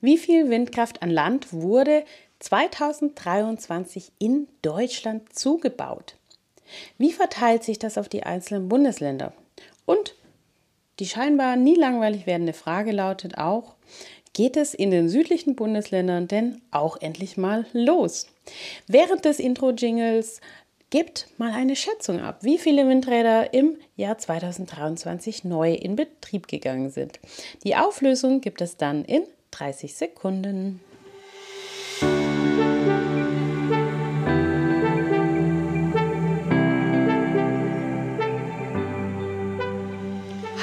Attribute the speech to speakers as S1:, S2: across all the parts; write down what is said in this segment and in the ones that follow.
S1: Wie viel Windkraft an Land wurde 2023 in Deutschland zugebaut? Wie verteilt sich das auf die einzelnen Bundesländer? Und die scheinbar nie langweilig werdende Frage lautet auch, geht es in den südlichen Bundesländern denn auch endlich mal los? Während des Intro-Jingles Gebt mal eine Schätzung ab, wie viele Windräder im Jahr 2023 neu in Betrieb gegangen sind. Die Auflösung gibt es dann in 30 Sekunden.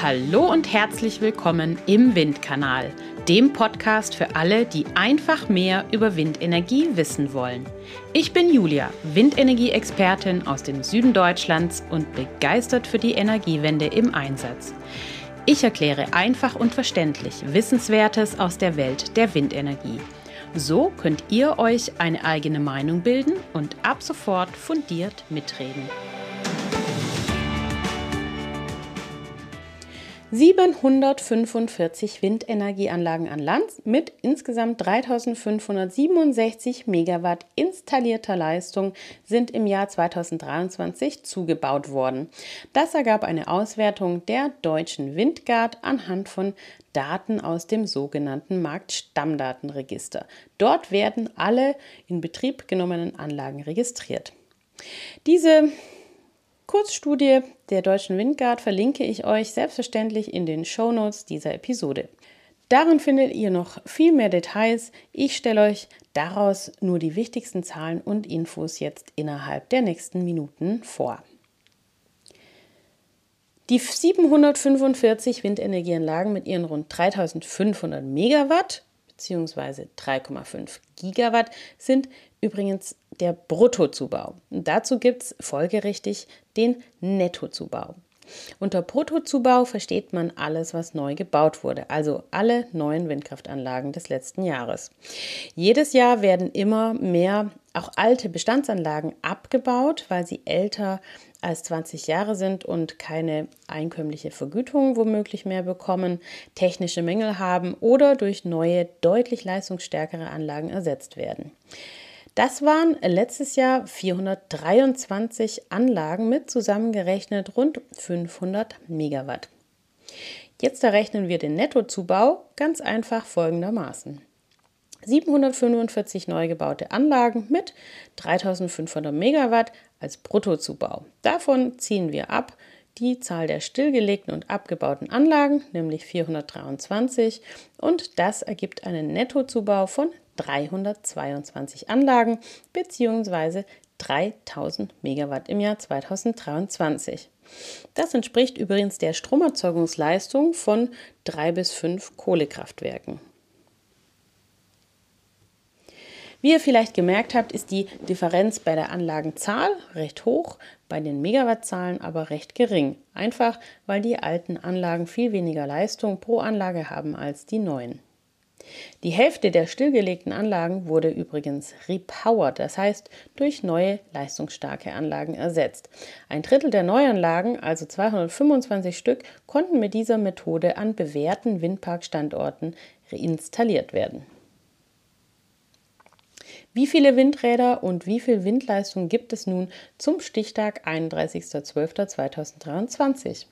S1: Hallo und herzlich willkommen im Windkanal, dem Podcast für alle, die einfach mehr über Windenergie wissen wollen. Ich bin Julia, Windenergie-Expertin aus dem Süden Deutschlands und begeistert für die Energiewende im Einsatz. Ich erkläre einfach und verständlich Wissenswertes aus der Welt der Windenergie. So könnt ihr euch eine eigene Meinung bilden und ab sofort fundiert mitreden. 745 Windenergieanlagen an Land mit insgesamt 3567 Megawatt installierter Leistung sind im Jahr 2023 zugebaut worden. Das ergab eine Auswertung der deutschen Windgard anhand von Daten aus dem sogenannten Marktstammdatenregister. Dort werden alle in Betrieb genommenen Anlagen registriert. Diese Kurzstudie der Deutschen Windgard verlinke ich euch selbstverständlich in den Shownotes dieser Episode. Darin findet ihr noch viel mehr Details. Ich stelle euch daraus nur die wichtigsten Zahlen und Infos jetzt innerhalb der nächsten Minuten vor. Die 745 Windenergieanlagen mit ihren rund 3500 Megawatt bzw. 3,5 Gigawatt sind übrigens der Bruttozubau. Und dazu gibt es folgerichtig den Nettozubau. Unter Bruttozubau versteht man alles, was neu gebaut wurde, also alle neuen Windkraftanlagen des letzten Jahres. Jedes Jahr werden immer mehr auch alte Bestandsanlagen abgebaut, weil sie älter als 20 Jahre sind und keine einkömmliche Vergütung womöglich mehr bekommen, technische Mängel haben oder durch neue, deutlich leistungsstärkere Anlagen ersetzt werden. Das waren letztes Jahr 423 Anlagen mit zusammengerechnet rund 500 Megawatt. Jetzt errechnen wir den Nettozubau ganz einfach folgendermaßen. 745 neu gebaute Anlagen mit 3500 Megawatt als Bruttozubau. Davon ziehen wir ab die Zahl der stillgelegten und abgebauten Anlagen, nämlich 423, und das ergibt einen Nettozubau von 322 Anlagen bzw. 3000 Megawatt im Jahr 2023. Das entspricht übrigens der Stromerzeugungsleistung von drei bis fünf Kohlekraftwerken. Wie ihr vielleicht gemerkt habt, ist die Differenz bei der Anlagenzahl recht hoch, bei den Megawattzahlen aber recht gering. Einfach weil die alten Anlagen viel weniger Leistung pro Anlage haben als die neuen. Die Hälfte der stillgelegten Anlagen wurde übrigens repowered, das heißt durch neue leistungsstarke Anlagen ersetzt. Ein Drittel der Neuanlagen, also 225 Stück, konnten mit dieser Methode an bewährten Windparkstandorten reinstalliert werden. Wie viele Windräder und wie viel Windleistung gibt es nun zum Stichtag 31.12.2023?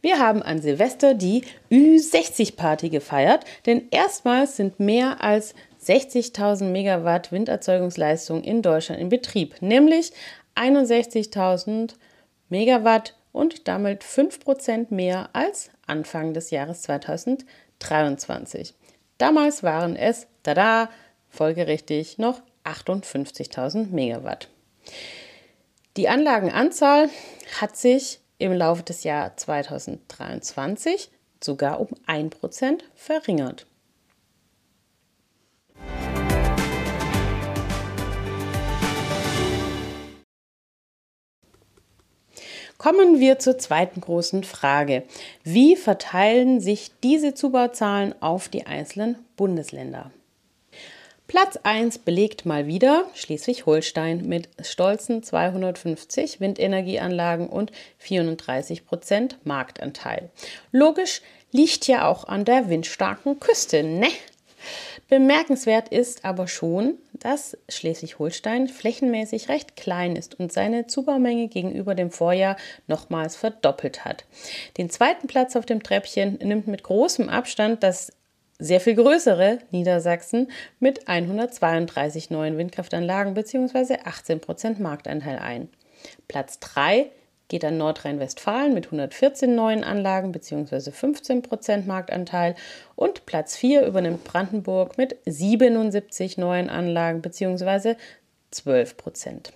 S1: Wir haben an Silvester die Ü60-Party gefeiert, denn erstmals sind mehr als 60.000 Megawatt Winderzeugungsleistung in Deutschland in Betrieb, nämlich 61.000 Megawatt und damit 5% mehr als Anfang des Jahres 2023. Damals waren es, tada, folgerichtig noch 58.000 Megawatt. Die Anlagenanzahl hat sich im Laufe des Jahres 2023 sogar um 1% verringert. Kommen wir zur zweiten großen Frage. Wie verteilen sich diese Zubauzahlen auf die einzelnen Bundesländer? Platz 1 belegt mal wieder Schleswig-Holstein mit stolzen 250 Windenergieanlagen und 34 Prozent Marktanteil. Logisch liegt ja auch an der windstarken Küste, ne? Bemerkenswert ist aber schon, dass Schleswig-Holstein flächenmäßig recht klein ist und seine Zubaumenge gegenüber dem Vorjahr nochmals verdoppelt hat. Den zweiten Platz auf dem Treppchen nimmt mit großem Abstand das sehr viel größere Niedersachsen mit 132 neuen Windkraftanlagen bzw. 18% Marktanteil ein. Platz 3 geht an Nordrhein-Westfalen mit 114 neuen Anlagen bzw. 15% Marktanteil und Platz 4 übernimmt Brandenburg mit 77 neuen Anlagen bzw. 12%.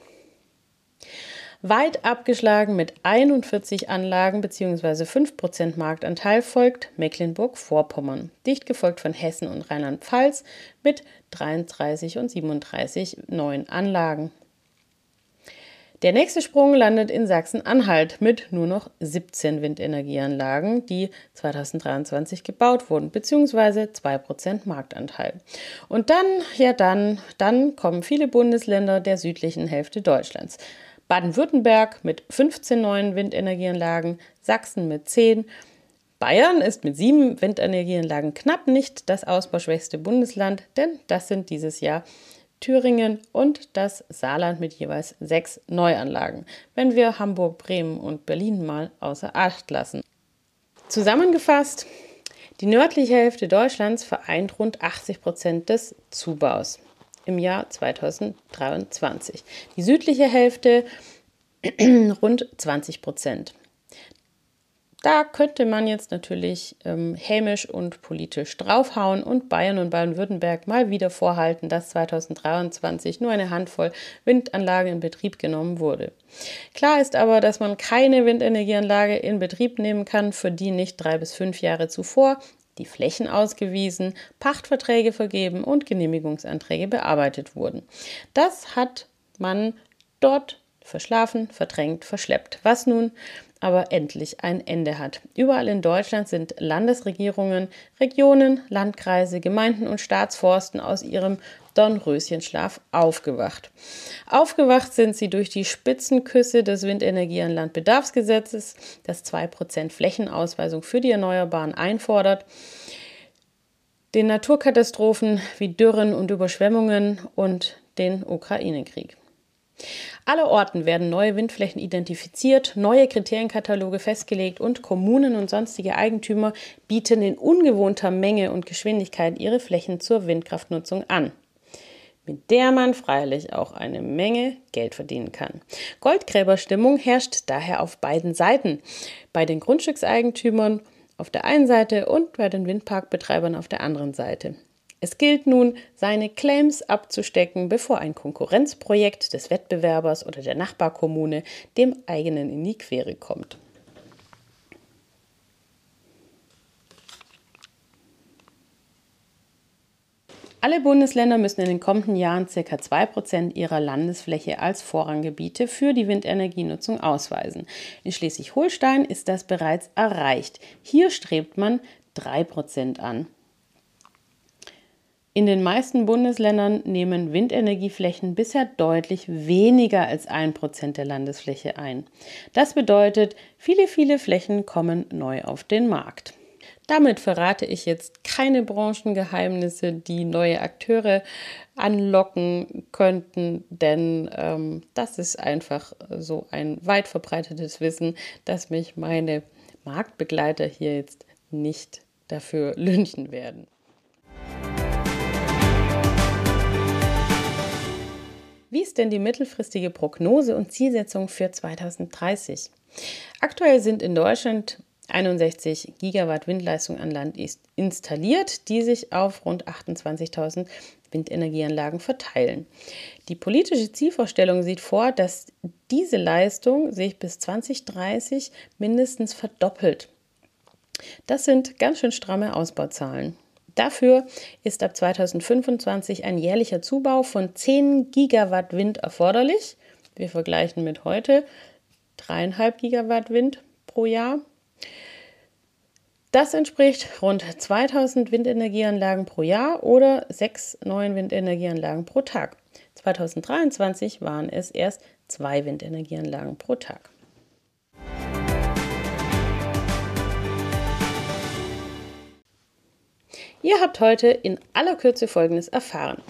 S1: Weit abgeschlagen mit 41 Anlagen bzw. 5% Marktanteil folgt Mecklenburg-Vorpommern, dicht gefolgt von Hessen und Rheinland-Pfalz mit 33 und 37 neuen Anlagen. Der nächste Sprung landet in Sachsen-Anhalt mit nur noch 17 Windenergieanlagen, die 2023 gebaut wurden, beziehungsweise 2% Marktanteil. Und dann, ja dann, dann kommen viele Bundesländer der südlichen Hälfte Deutschlands. Baden-Württemberg mit 15 neuen Windenergieanlagen, Sachsen mit 10, Bayern ist mit sieben Windenergieanlagen knapp nicht das ausbauschwächste Bundesland, denn das sind dieses Jahr Thüringen und das Saarland mit jeweils sechs Neuanlagen, wenn wir Hamburg, Bremen und Berlin mal außer Acht lassen. Zusammengefasst, die nördliche Hälfte Deutschlands vereint rund 80 Prozent des Zubaus im Jahr 2023. Die südliche Hälfte rund 20 Prozent. Da könnte man jetzt natürlich ähm, hämisch und politisch draufhauen und Bayern und Baden-Württemberg mal wieder vorhalten, dass 2023 nur eine Handvoll Windanlagen in Betrieb genommen wurde. Klar ist aber, dass man keine Windenergieanlage in Betrieb nehmen kann, für die nicht drei bis fünf Jahre zuvor die Flächen ausgewiesen, Pachtverträge vergeben und Genehmigungsanträge bearbeitet wurden. Das hat man dort verschlafen, verdrängt, verschleppt, was nun aber endlich ein Ende hat. Überall in Deutschland sind Landesregierungen, Regionen, Landkreise, Gemeinden und Staatsforsten aus ihrem Dornröschenschlaf aufgewacht. Aufgewacht sind sie durch die Spitzenküsse des Windenergie- und Landbedarfsgesetzes, das 2% Flächenausweisung für die Erneuerbaren einfordert, den Naturkatastrophen wie Dürren und Überschwemmungen und den Ukraine-Krieg. Allerorten werden neue Windflächen identifiziert, neue Kriterienkataloge festgelegt und Kommunen und sonstige Eigentümer bieten in ungewohnter Menge und Geschwindigkeit ihre Flächen zur Windkraftnutzung an mit der man freilich auch eine Menge Geld verdienen kann. Goldgräberstimmung herrscht daher auf beiden Seiten, bei den Grundstückseigentümern auf der einen Seite und bei den Windparkbetreibern auf der anderen Seite. Es gilt nun, seine Claims abzustecken, bevor ein Konkurrenzprojekt des Wettbewerbers oder der Nachbarkommune dem eigenen in die Quere kommt. Alle Bundesländer müssen in den kommenden Jahren ca. 2% ihrer Landesfläche als Vorranggebiete für die Windenergienutzung ausweisen. In Schleswig-Holstein ist das bereits erreicht. Hier strebt man 3% an. In den meisten Bundesländern nehmen Windenergieflächen bisher deutlich weniger als ein Prozent der Landesfläche ein. Das bedeutet, viele, viele Flächen kommen neu auf den Markt. Damit verrate ich jetzt keine Branchengeheimnisse, die neue Akteure anlocken könnten, denn ähm, das ist einfach so ein weit verbreitetes Wissen, dass mich meine Marktbegleiter hier jetzt nicht dafür lynchen werden. Wie ist denn die mittelfristige Prognose und Zielsetzung für 2030? Aktuell sind in Deutschland 61 Gigawatt Windleistung an Land installiert, die sich auf rund 28.000 Windenergieanlagen verteilen. Die politische Zielvorstellung sieht vor, dass diese Leistung sich bis 2030 mindestens verdoppelt. Das sind ganz schön stramme Ausbauzahlen. Dafür ist ab 2025 ein jährlicher Zubau von 10 Gigawatt Wind erforderlich. Wir vergleichen mit heute 3,5 Gigawatt Wind pro Jahr. Das entspricht rund 2000 Windenergieanlagen pro Jahr oder sechs neuen Windenergieanlagen pro Tag. 2023 waren es erst zwei Windenergieanlagen pro Tag. Ihr habt heute in aller Kürze Folgendes erfahren.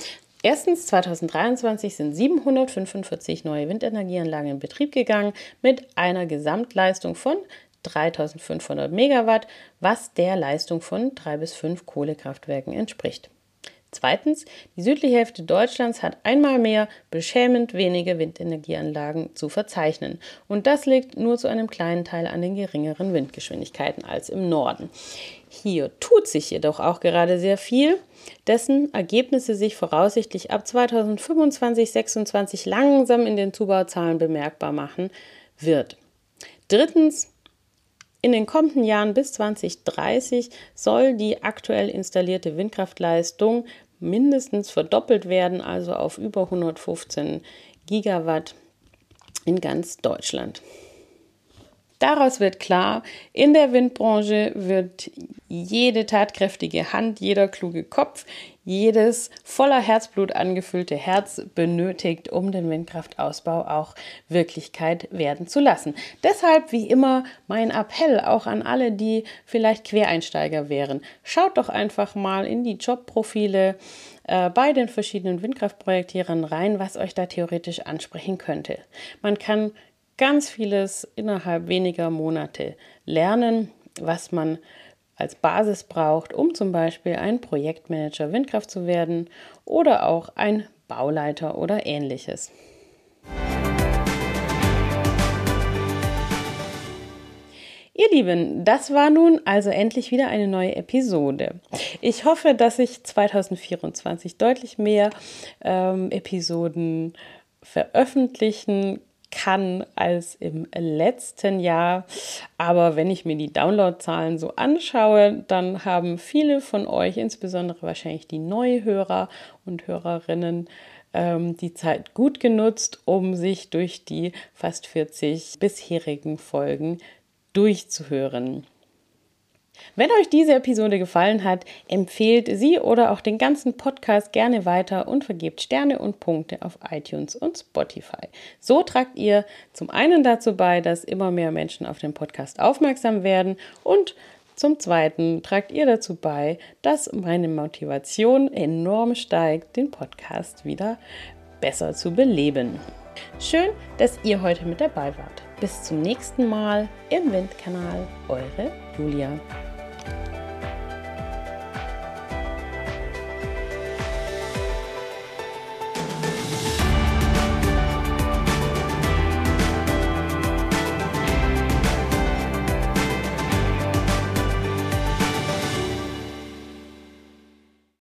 S1: Erstens, 2023 sind 745 neue Windenergieanlagen in Betrieb gegangen mit einer Gesamtleistung von 3500 Megawatt, was der Leistung von drei bis fünf Kohlekraftwerken entspricht. Zweitens, die südliche Hälfte Deutschlands hat einmal mehr beschämend wenige Windenergieanlagen zu verzeichnen. Und das liegt nur zu einem kleinen Teil an den geringeren Windgeschwindigkeiten als im Norden. Hier tut sich jedoch auch gerade sehr viel, dessen Ergebnisse sich voraussichtlich ab 2025, 2026 langsam in den Zubauzahlen bemerkbar machen wird. Drittens, in den kommenden Jahren bis 2030 soll die aktuell installierte Windkraftleistung mindestens verdoppelt werden, also auf über 115 Gigawatt in ganz Deutschland. Daraus wird klar, in der Windbranche wird jede tatkräftige Hand, jeder kluge Kopf, jedes voller Herzblut angefüllte Herz benötigt, um den Windkraftausbau auch Wirklichkeit werden zu lassen. Deshalb wie immer mein Appell auch an alle, die vielleicht Quereinsteiger wären. Schaut doch einfach mal in die Jobprofile äh, bei den verschiedenen Windkraftprojektierern rein, was euch da theoretisch ansprechen könnte. Man kann ganz vieles innerhalb weniger Monate lernen, was man als Basis braucht, um zum Beispiel ein Projektmanager Windkraft zu werden oder auch ein Bauleiter oder ähnliches. Ihr Lieben, das war nun also endlich wieder eine neue Episode. Ich hoffe, dass ich 2024 deutlich mehr ähm, Episoden veröffentlichen kann als im letzten Jahr. Aber wenn ich mir die Downloadzahlen so anschaue, dann haben viele von euch, insbesondere wahrscheinlich die Neuhörer und Hörerinnen, ähm, die Zeit gut genutzt, um sich durch die fast 40 bisherigen Folgen durchzuhören. Wenn euch diese Episode gefallen hat, empfehlt sie oder auch den ganzen Podcast gerne weiter und vergebt Sterne und Punkte auf iTunes und Spotify. So tragt ihr zum einen dazu bei, dass immer mehr Menschen auf den Podcast aufmerksam werden und zum Zweiten tragt ihr dazu bei, dass meine Motivation enorm steigt, den Podcast wieder besser zu beleben. Schön, dass ihr heute mit dabei wart. Bis zum nächsten Mal im Windkanal, eure Julia.